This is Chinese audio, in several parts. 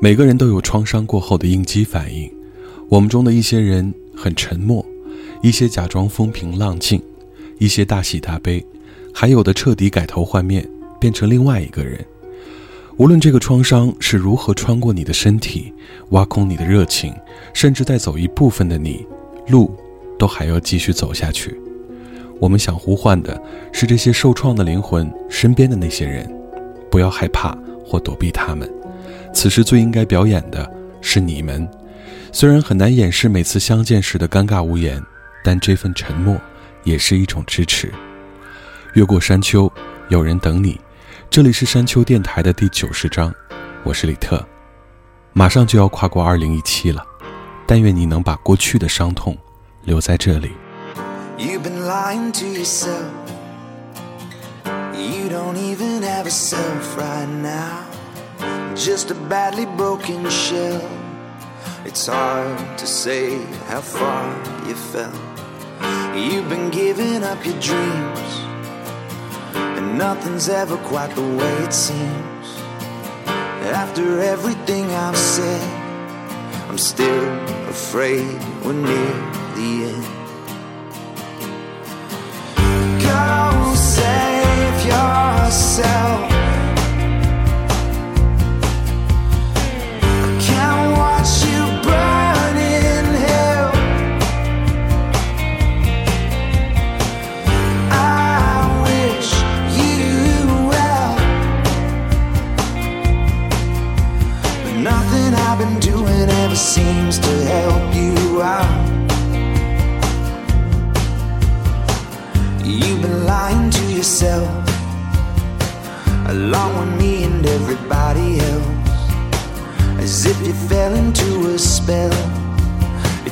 每个人都有创伤过后的应激反应，我们中的一些人很沉默，一些假装风平浪静，一些大喜大悲，还有的彻底改头换面，变成另外一个人。无论这个创伤是如何穿过你的身体，挖空你的热情，甚至带走一部分的你，路都还要继续走下去。我们想呼唤的是这些受创的灵魂身边的那些人，不要害怕或躲避他们。此时最应该表演的是你们，虽然很难掩饰每次相见时的尴尬无言，但这份沉默也是一种支持。越过山丘，有人等你。这里是山丘电台的第九十章，我是李特。马上就要跨过二零一七了，但愿你能把过去的伤痛留在这里。You've been lying to yourself. You don't even have a self right now. Just a badly broken shell. It's hard to say how far you fell. You've been giving up your dreams. And nothing's ever quite the way it seems. After everything I've said, I'm still afraid we're near the end. Go save yourself.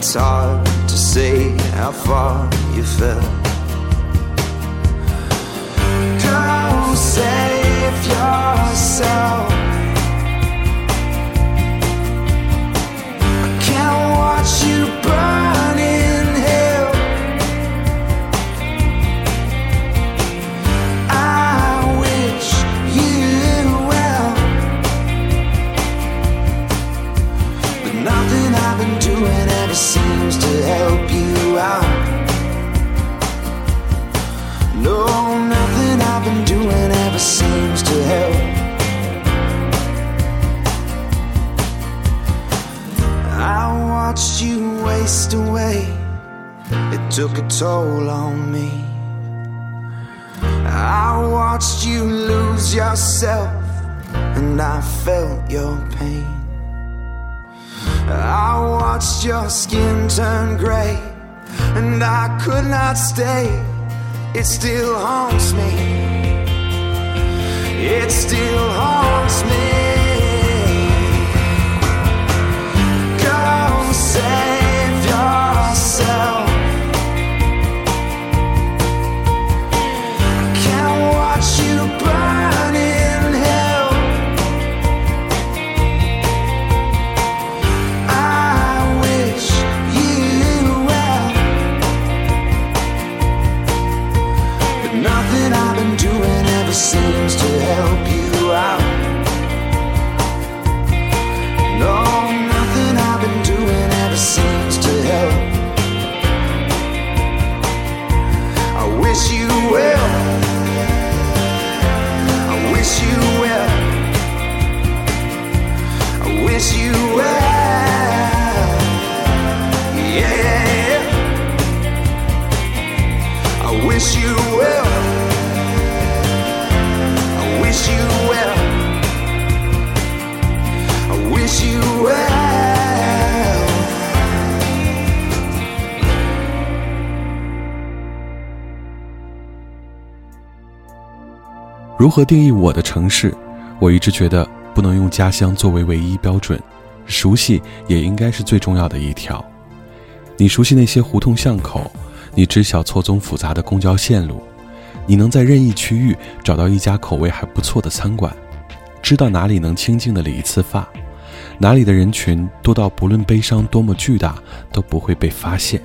It's hard to say how far you fell. Go save yourself. I can't watch you seems to help you out. No, nothing I've been doing ever seems to help. I watched you waste away. It took a toll on me. I watched you lose yourself, and I felt your pain. I watched your skin turn gray, and I could not stay. It still haunts me. It still haunts me. 何定义我的城市？我一直觉得不能用家乡作为唯一标准，熟悉也应该是最重要的一条。你熟悉那些胡同巷口，你知晓错综复杂的公交线路，你能在任意区域找到一家口味还不错的餐馆，知道哪里能清静的理一次发，哪里的人群多到不论悲伤多么巨大都不会被发现，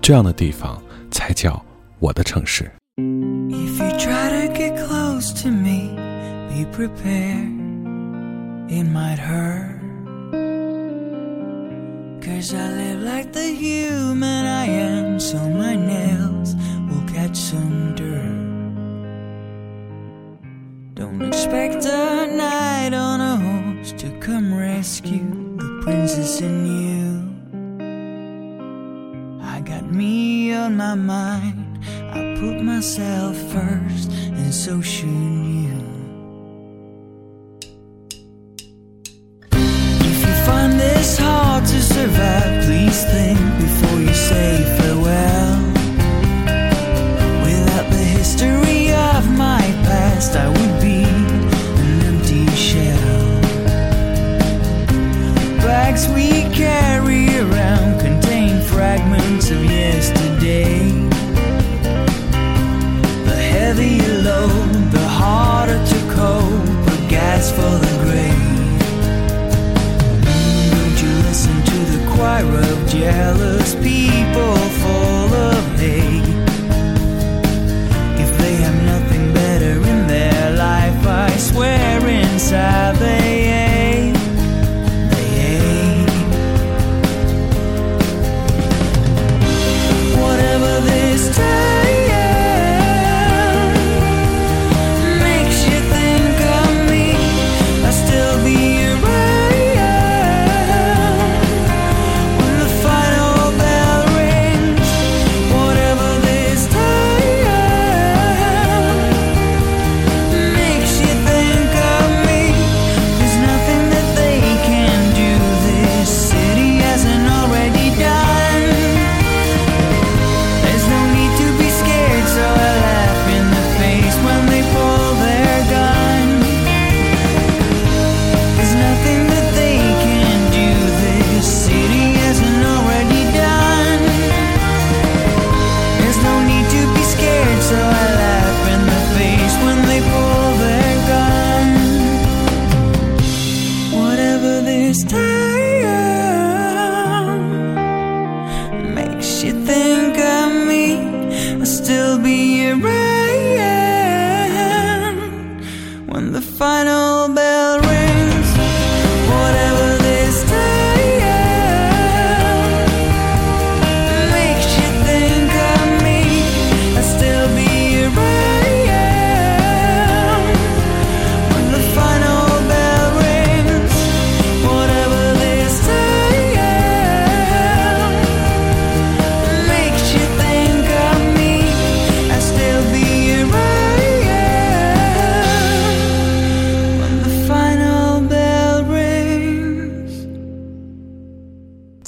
这样的地方才叫我的城市。Be prepared. It might hurt. Cause I live like the human I am, so my nails will catch some dirt. Don't expect a knight on a horse to come rescue the princess in you. I got me on my mind. I put myself first, and so should you. To survive, please think jealous people full of hate? If they have nothing better in their life, I swear inside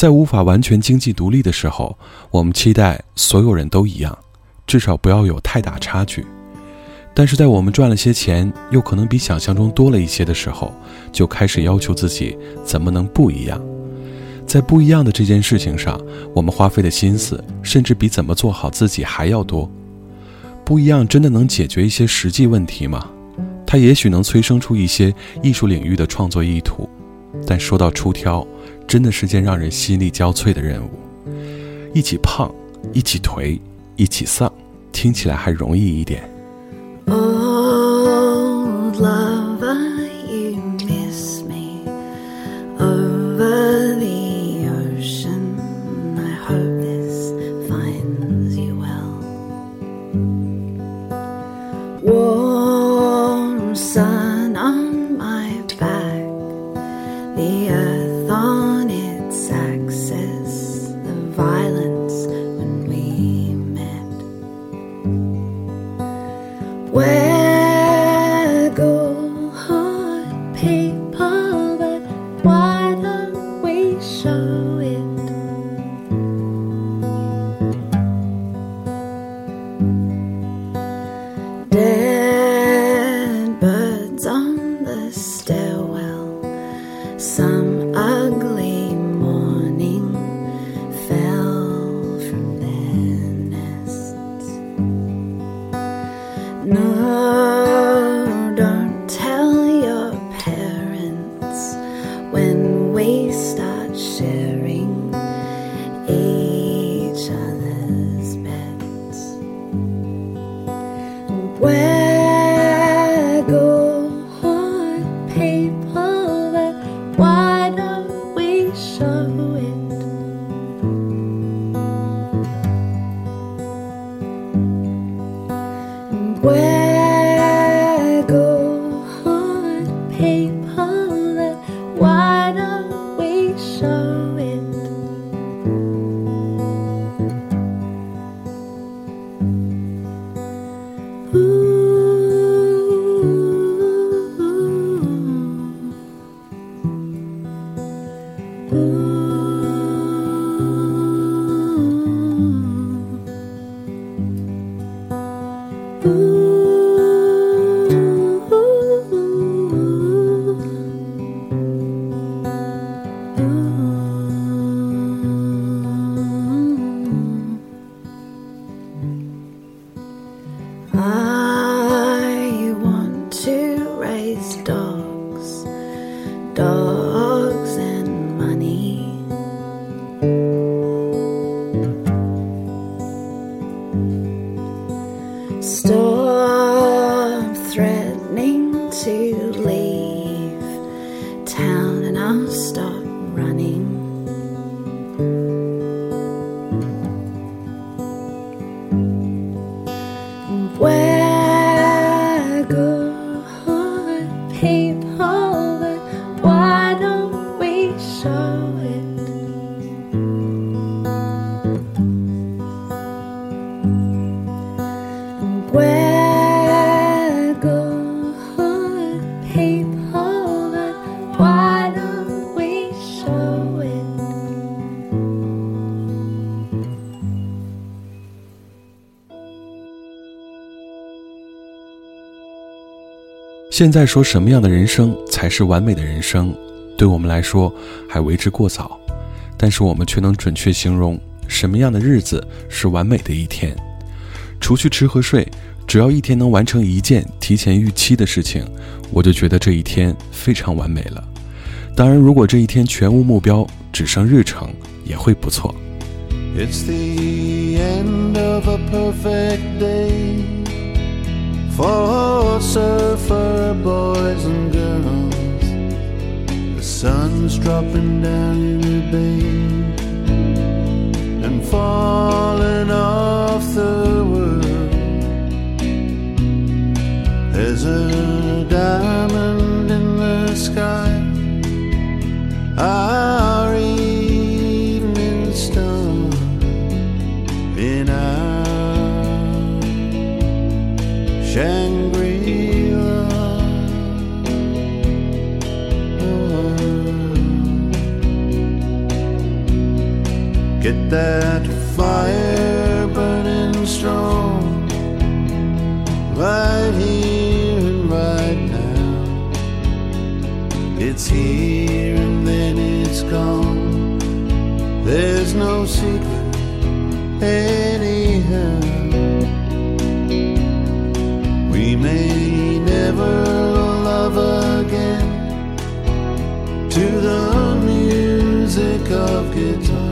在无法完全经济独立的时候，我们期待所有人都一样，至少不要有太大差距。但是在我们赚了些钱，又可能比想象中多了一些的时候，就开始要求自己怎么能不一样。在不一样的这件事情上，我们花费的心思甚至比怎么做好自己还要多。不一样真的能解决一些实际问题吗？它也许能催生出一些艺术领域的创作意图，但说到出挑，真的是件让人心力交瘁的任务。一起胖，一起颓，一起丧，听起来还容易一点。Where 现在说什么样的人生才是完美的人生，对我们来说还为之过早，但是我们却能准确形容什么样的日子是完美的一天。除去吃和睡，只要一天能完成一件提前预期的事情，我就觉得这一天非常完美了。当然，如果这一天全无目标，只剩日程，也会不错。It's the end of a perfect day for surfer boys and girls. The sun's dropping down in the bay and falling off the world. There's a diamond in the sky. Our Get that fire burning strong right here and right now. It's here and then it's gone. There's no secret anyhow. We may never love again to the music of guitars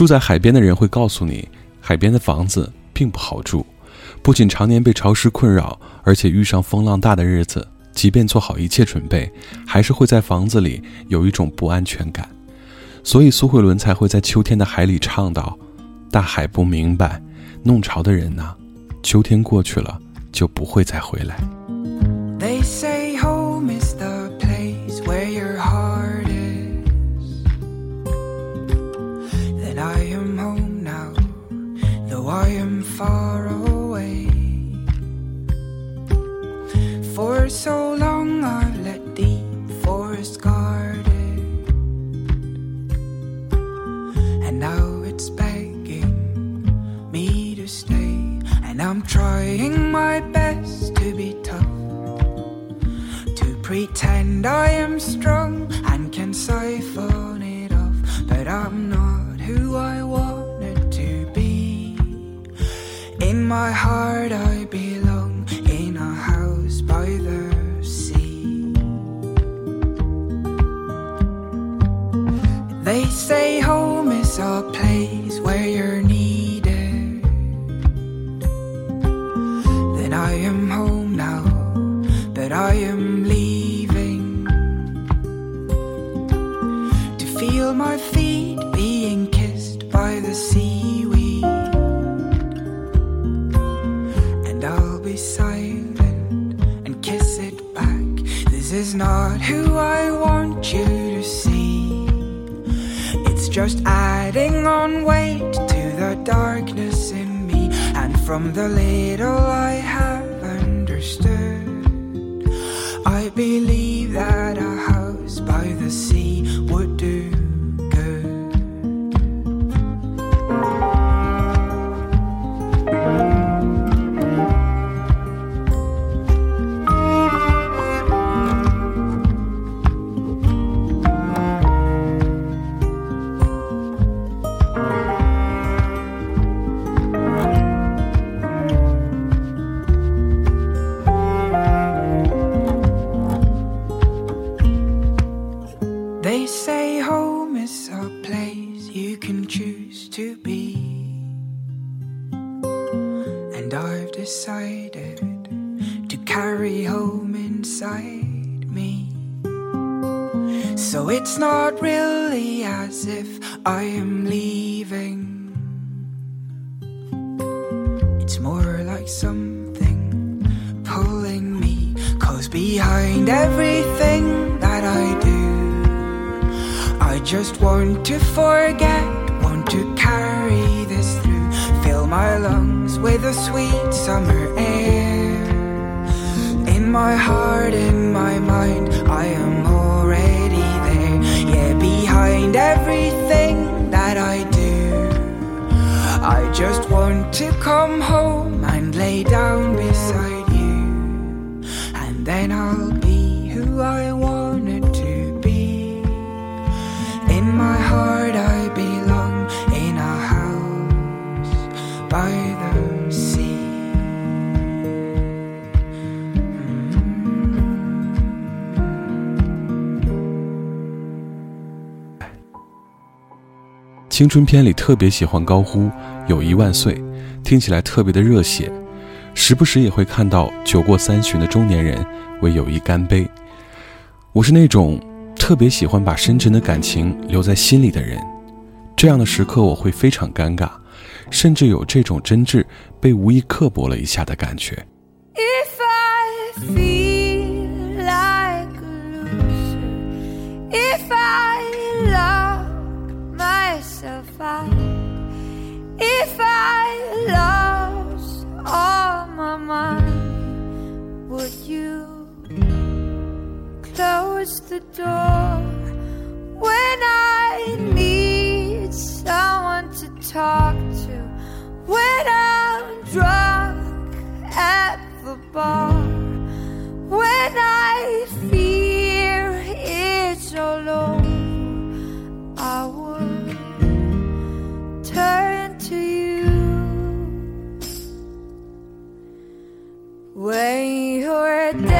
住在海边的人会告诉你，海边的房子并不好住，不仅常年被潮湿困扰，而且遇上风浪大的日子，即便做好一切准备，还是会在房子里有一种不安全感。所以苏慧伦才会在秋天的海里唱道：“大海不明白，弄潮的人呐，秋天过去了就不会再回来。” They say so long I've let deep forest guard it, and now it's begging me to stay. And I'm trying my best to be tough to pretend I am strong and can siphon it off, but I'm not who I wanted to be. In my heart, I belong in a house by the They say home is a place where you're just adding on weight to the darkness in me, and from the little I have understood. I believe sweet summer air. In my heart, in my mind, I am already there. Yeah, behind everything that I do, I just want to come home and lay down beside you. And then I'll be 青春片里特别喜欢高呼“友谊万岁”，听起来特别的热血。时不时也会看到酒过三巡的中年人为友谊干杯。我是那种特别喜欢把深沉的感情留在心里的人，这样的时刻我会非常尴尬，甚至有这种真挚被无意刻薄了一下的感觉。If I feel mind, would you close the door when I need someone to talk to? When I'm drunk at the bar, when I fear it's all over, I birthday.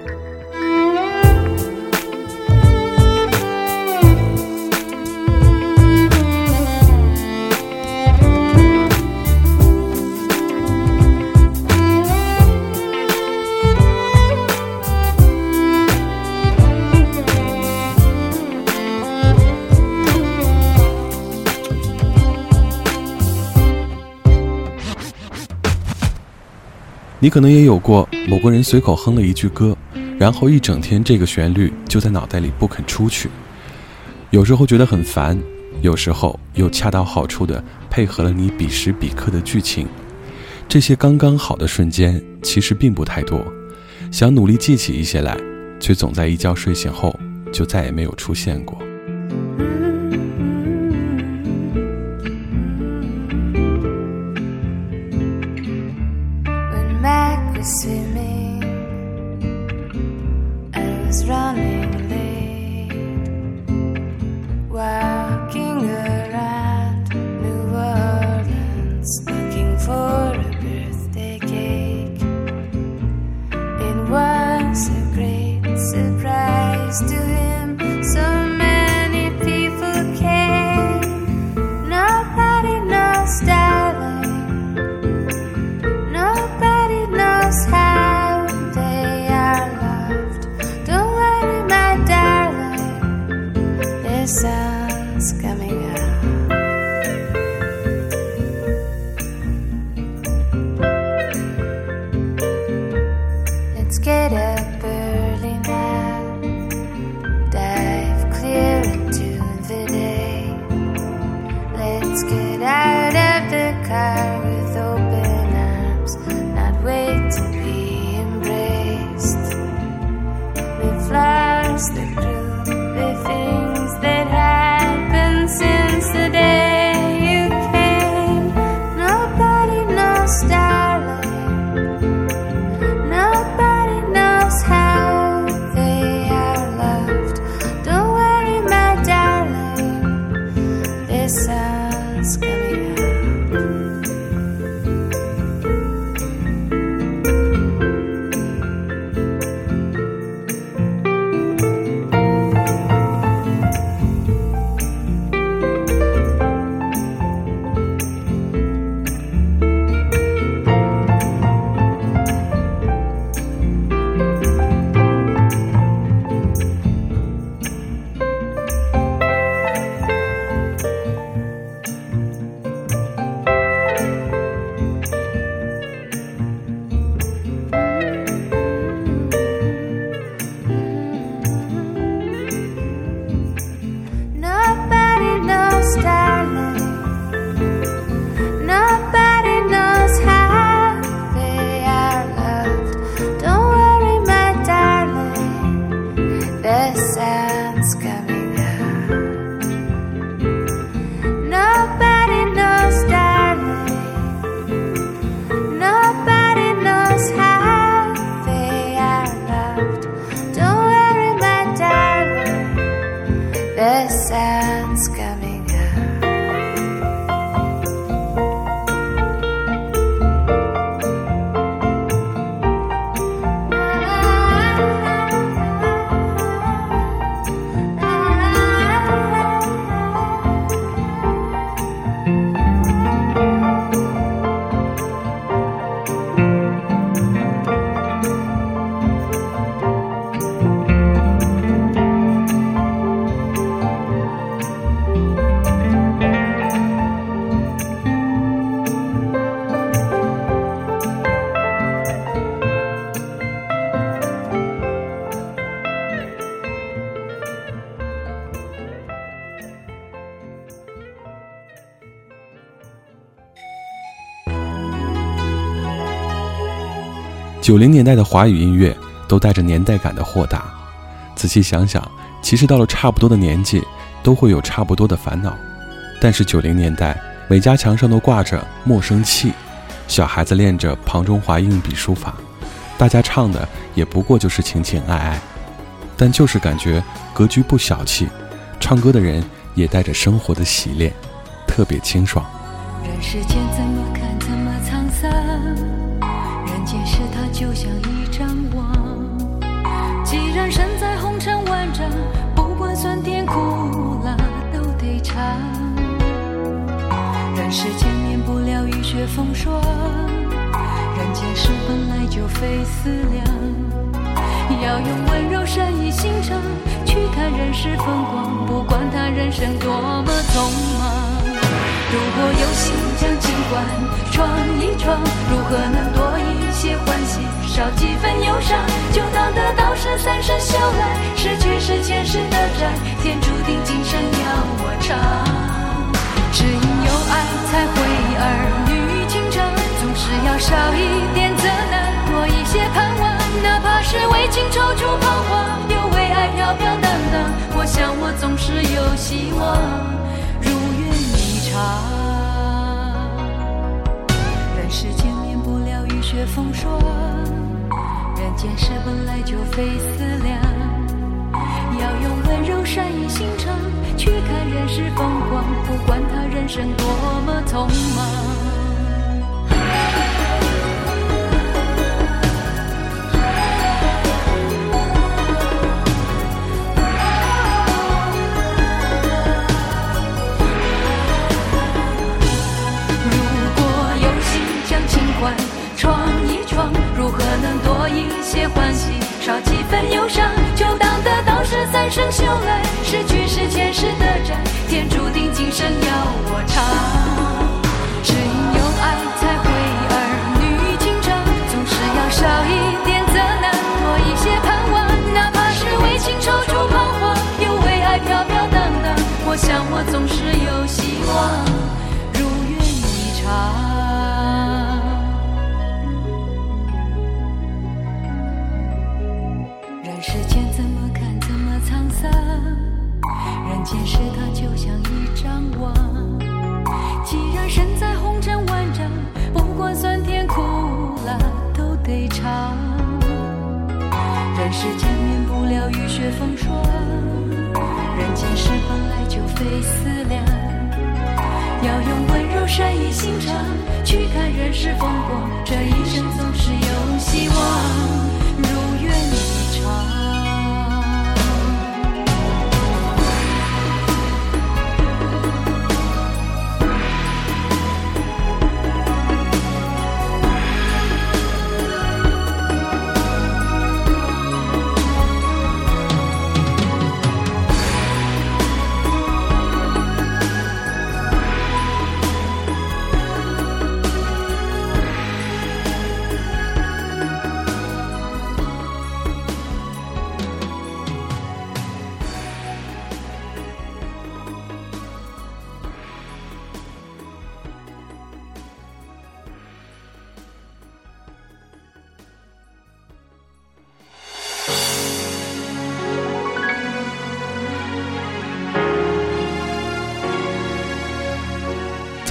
你可能也有过某个人随口哼了一句歌，然后一整天这个旋律就在脑袋里不肯出去。有时候觉得很烦，有时候又恰到好处的配合了你彼时彼刻的剧情。这些刚刚好的瞬间其实并不太多，想努力记起一些来，却总在一觉睡醒后就再也没有出现过。九零年代的华语音乐都带着年代感的豁达。仔细想想，其实到了差不多的年纪，都会有差不多的烦恼。但是九零年代，每家墙上都挂着莫生气，小孩子练着庞中华硬笔书法，大家唱的也不过就是情情爱爱，但就是感觉格局不小气，唱歌的人也带着生活的洗练，特别清爽。人世间怎么看就像一张网。既然身在红尘万丈，不管酸甜苦辣都得尝。人世间免不了雨雪风霜，人间事本来就非思量。要用温柔善意心肠去看人世风光，不管他人生多么匆忙。如果有心将情关闯一闯，如何能多些欢喜，少几分忧伤？就当得到是三生修来，失去是前世的债，天注定今生要我偿。只因有爱才会儿女情长，总是要少一点责难，多一些盼望。哪怕是为情踌躇彷徨，又为爱飘飘荡荡，我想我总是有希望。风霜，人间事本来就非思量。要用温柔善意心肠去看人世风光，不管他人生多么匆忙。如果有心将情怀如何能多一些欢喜，少几分忧伤，就当得到是三生修来，失去是前世的债，天注定今生要我偿。只因有爱才会儿女情长，总是要少一点责难，多一些盼望。哪怕是为情踌躇彷徨，又为爱飘飘荡荡，我想我总是有希望，如愿以偿。风霜，人间事本来就非思量。要用温柔善意心肠去看人世风光，这一生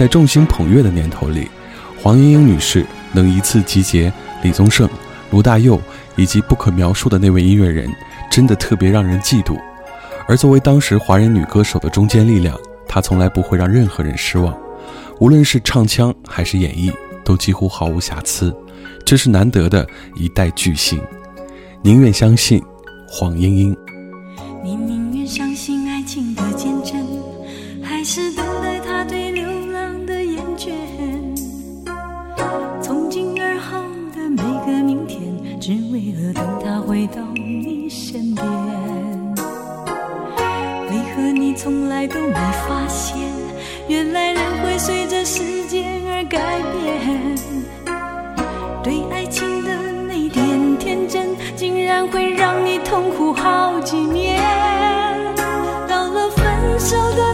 在众星捧月的年头里，黄莺莺女士能一次集结李宗盛、卢大佑以及不可描述的那位音乐人，真的特别让人嫉妒。而作为当时华人女歌手的中坚力量，她从来不会让任何人失望，无论是唱腔还是演绎，都几乎毫无瑕疵。这是难得的一代巨星。宁愿相信黄莺莺。从来都没发现？原来人会随着时间而改变。对爱情的那点天真，竟然会让你痛苦好几年。到了分手的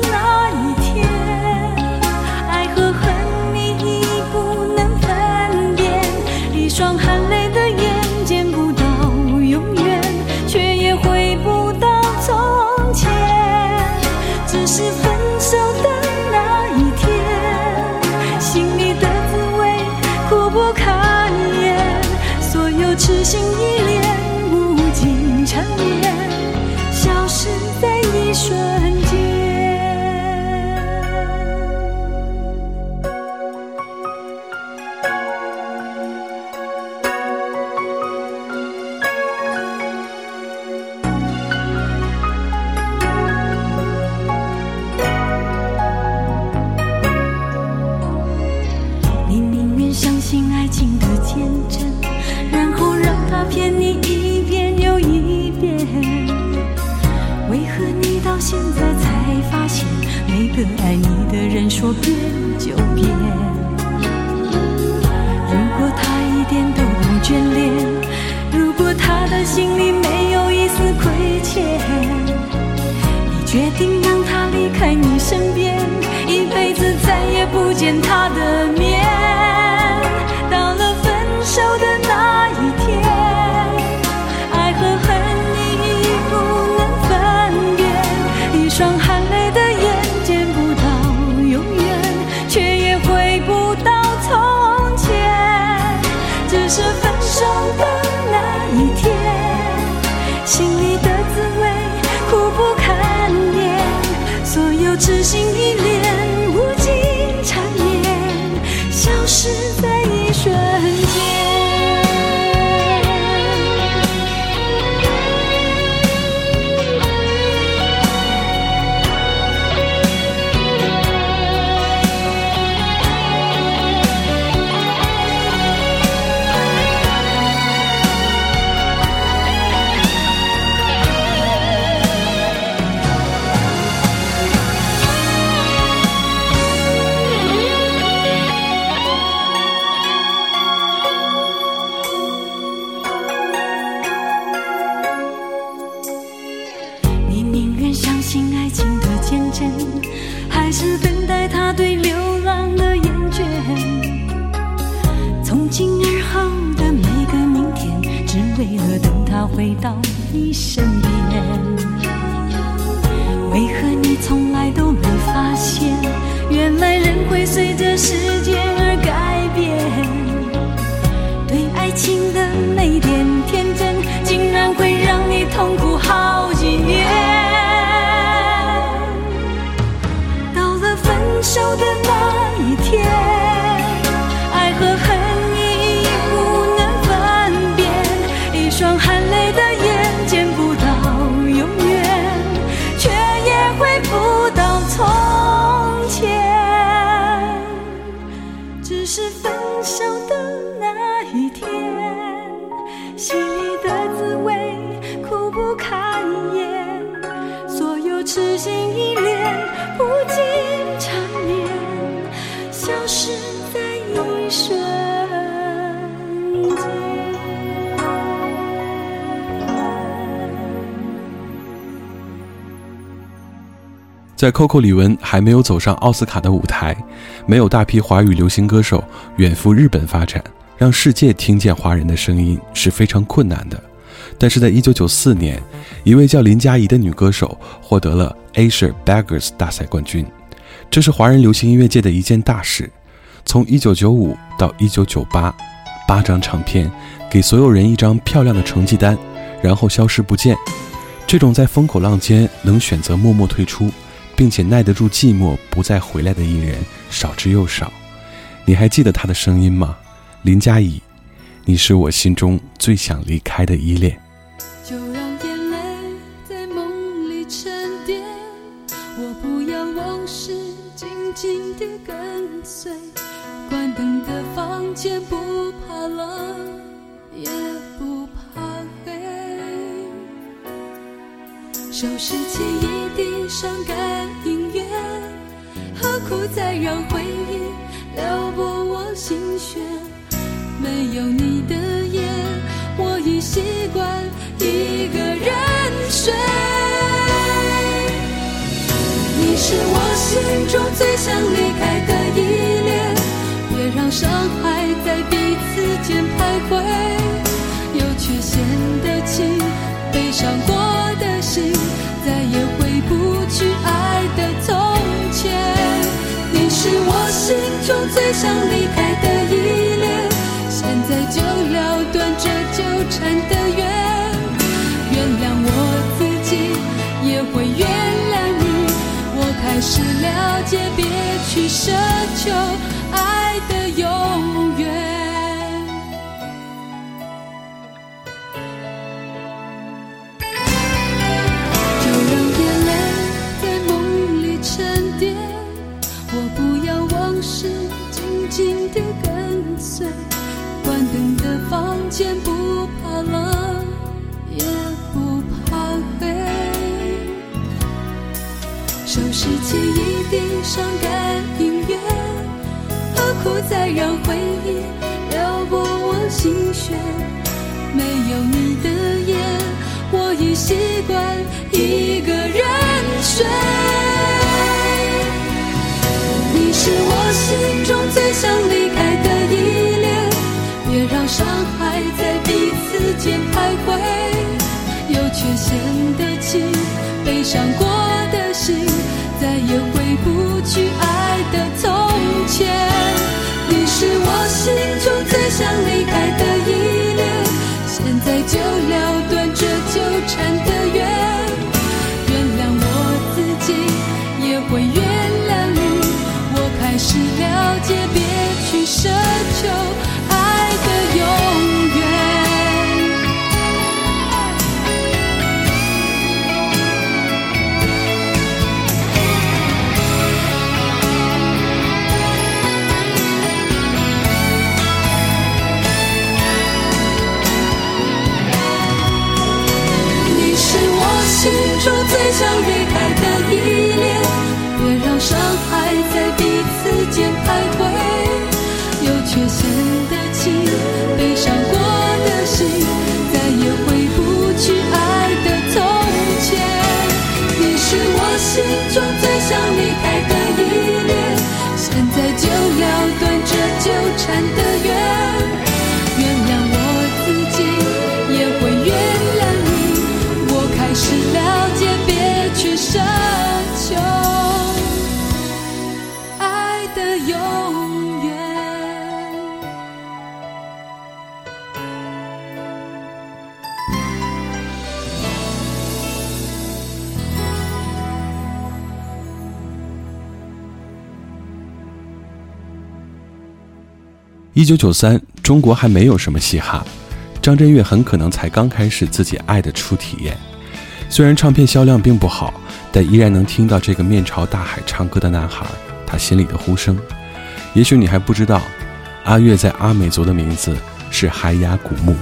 说变就变？如果他一点都不眷恋，如果他的心里没有一丝亏欠，你决定让他离开你身边，一辈子再也不见他的面。在 Coco 李玟还没有走上奥斯卡的舞台，没有大批华语流行歌手远赴日本发展，让世界听见华人的声音是非常困难的。但是在1994年，一位叫林佳怡的女歌手获得了 Asia Beggars 大赛冠军，这是华人流行音乐界的一件大事。从1995到1998，八张唱片，给所有人一张漂亮的成绩单，然后消失不见。这种在风口浪尖能选择默默退出，并且耐得住寂寞不再回来的艺人少之又少。你还记得他的声音吗？林佳怡，你是我心中最想离开的依恋。就让眼泪在梦里沉淀，我不要往事紧紧地跟随。关灯的房间，不怕冷，也不怕黑。收拾起一地伤感音乐，何苦再让回忆撩拨我心弦？没有你的夜，我已习惯一个人睡。你是我心中最想离开中最想离开的依恋。现在就了断这纠缠的缘。原谅我自己，也会原谅你。我开始了解，别去奢求爱的永不怕冷，也不怕黑。收拾起一地伤感音乐，何苦再让回忆撩拨我心弦？没有你的夜，我已习惯一个人睡。你是我心中最想离开的依恋，别让伤间徘徊。又却显得起，悲伤过相遇一九九三，中国还没有什么嘻哈，张震岳很可能才刚开始自己爱的初体验。虽然唱片销量并不好，但依然能听到这个面朝大海唱歌的男孩他心里的呼声。也许你还不知道，阿岳在阿美族的名字是海雅古木。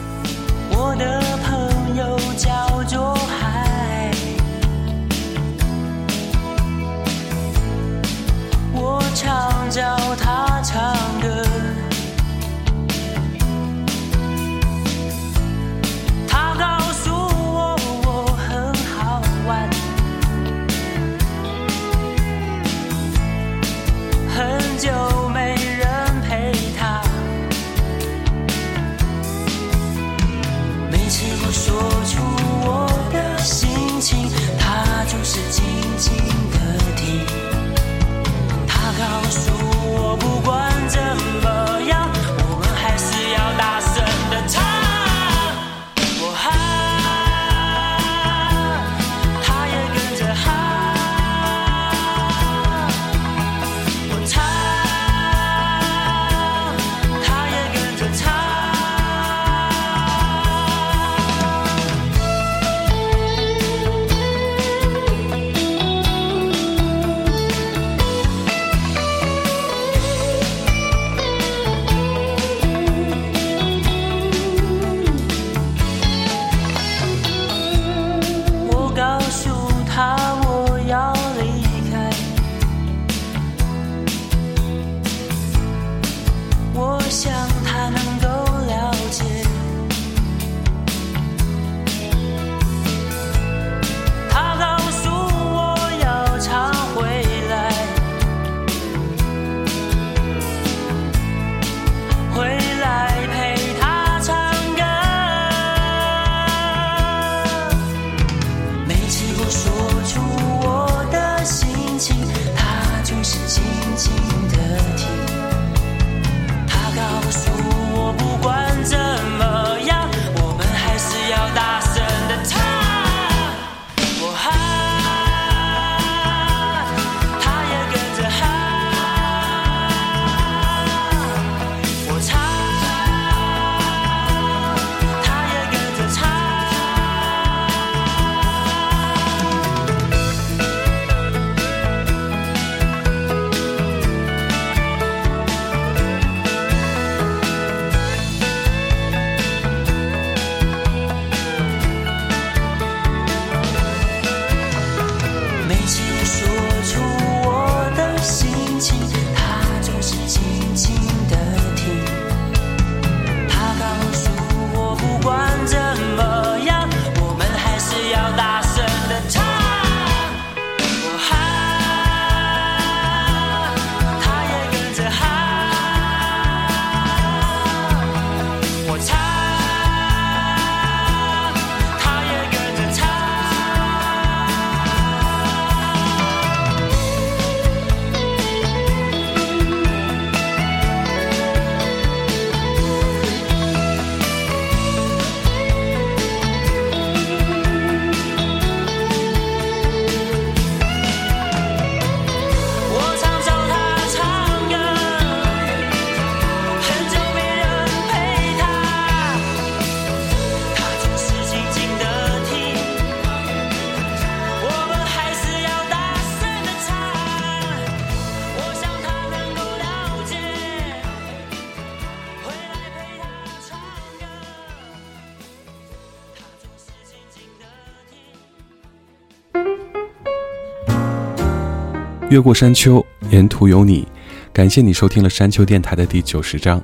越过山丘，沿途有你。感谢你收听了山丘电台的第九十章。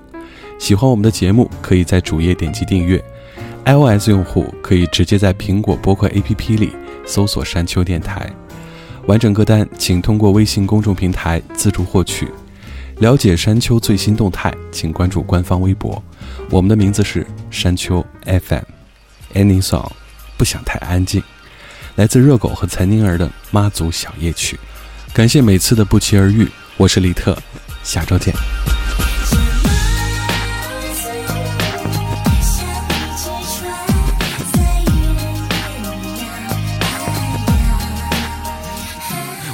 喜欢我们的节目，可以在主页点击订阅。iOS 用户可以直接在苹果播客 APP 里搜索“山丘电台”。完整歌单请通过微信公众平台自助获取。了解山丘最新动态，请关注官方微博。我们的名字是山丘 FM。Any song，不想太安静。来自热狗和岑宁儿的《妈祖小夜曲》。感谢每次的不期而遇，我是李特，下周见。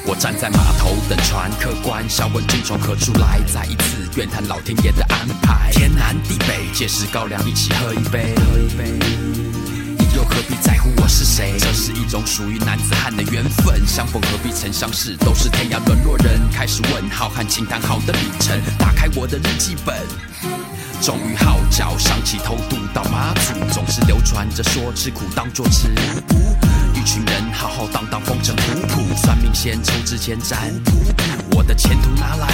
我站在码头等船，客官笑问君从何处来，再一次怨叹老天爷的安排。天南地北皆是高粱，一起喝一杯。喝一杯，何必在乎我是谁？这是一种属于男子汉的缘分，相逢何必曾相识，都是天涯沦落人。开始问浩瀚惊叹好的旅程，打开我的日记本。终于号角响起，偷渡到马祖，总是流传着说吃苦当作吃。一群人浩浩荡荡，风尘仆仆，算命先抽支前瞻，我的前途拿来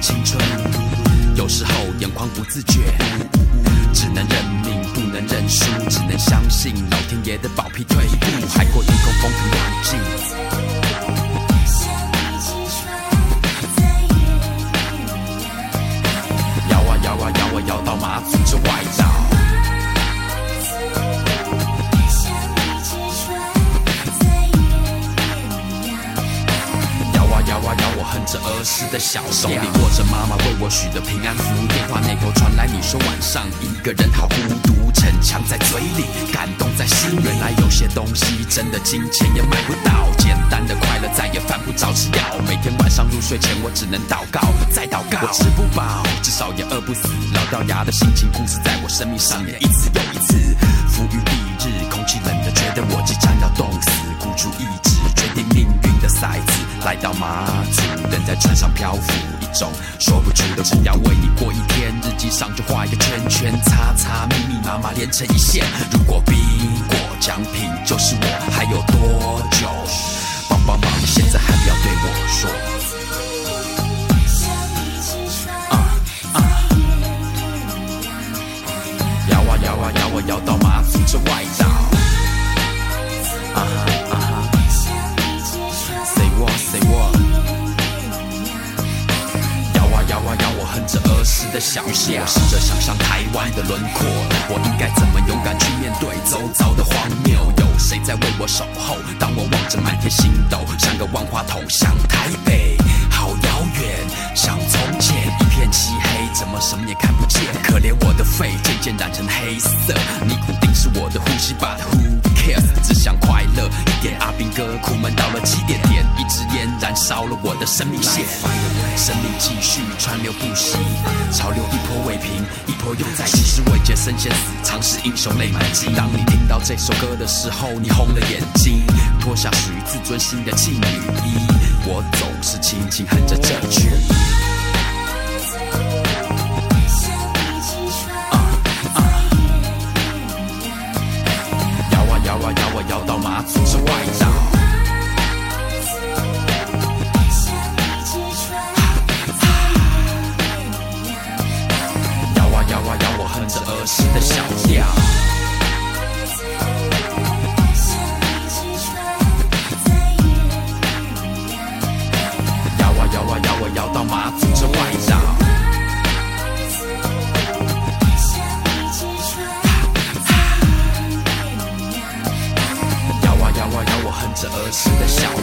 青春。有时候眼眶不自觉，只能认命，不能认输，只能相信老天爷的保庇退步，海阔天空，风平浪静。摇啊摇啊摇啊摇到马祖之外儿时的小手里握着妈妈为我许的平安符，电话那头传来你说晚上一个人好孤独，逞强在嘴里，感动在心里。原来有些东西真的金钱也买不到，简单的快乐再也犯不着吃药。每天晚上入睡前我只能祷告，再祷告。我吃不饱，至少也饿不死。老掉牙的心情，故事在我生命上演一次又一次。浮于蔽日，空气冷的，觉得我即将要冻死。孤注一掷，决定命运的骰子。来到马祖，人在船上漂浮，一种说不出的。只要为你过一天，日记上就画一个圈圈，叉叉，密密麻麻连成一线。如果冰果奖品就是我，还有多久？帮帮忙，现在还不要对我说。摇啊摇啊摇啊摇到马祖这外岛。时的小调。我试着想象台湾的轮廓，我应该怎么勇敢去面对周遭的荒谬？有谁在为我守候？当我望着满天星斗，像个万花筒，向台北，好遥远，像从前一片漆黑。怎么什么也看不见？可怜我的肺渐渐染成黑色，尼古丁是我的呼吸，But who cares？只想快乐一点。阿兵哥，苦闷到了极点，点一支烟燃烧了我的生命线，生命继续川流不息，潮流一波未平，一波又在起。是未见生先死，尝试英雄泪满襟。当你听到这首歌的时候，你红了眼睛，脱下属于自尊心的劲雨衣，我总是轻轻哼着这曲。摇啊摇啊摇啊摇到马祖这外岛，摇啊摇啊摇，我哼着儿时的小的小调。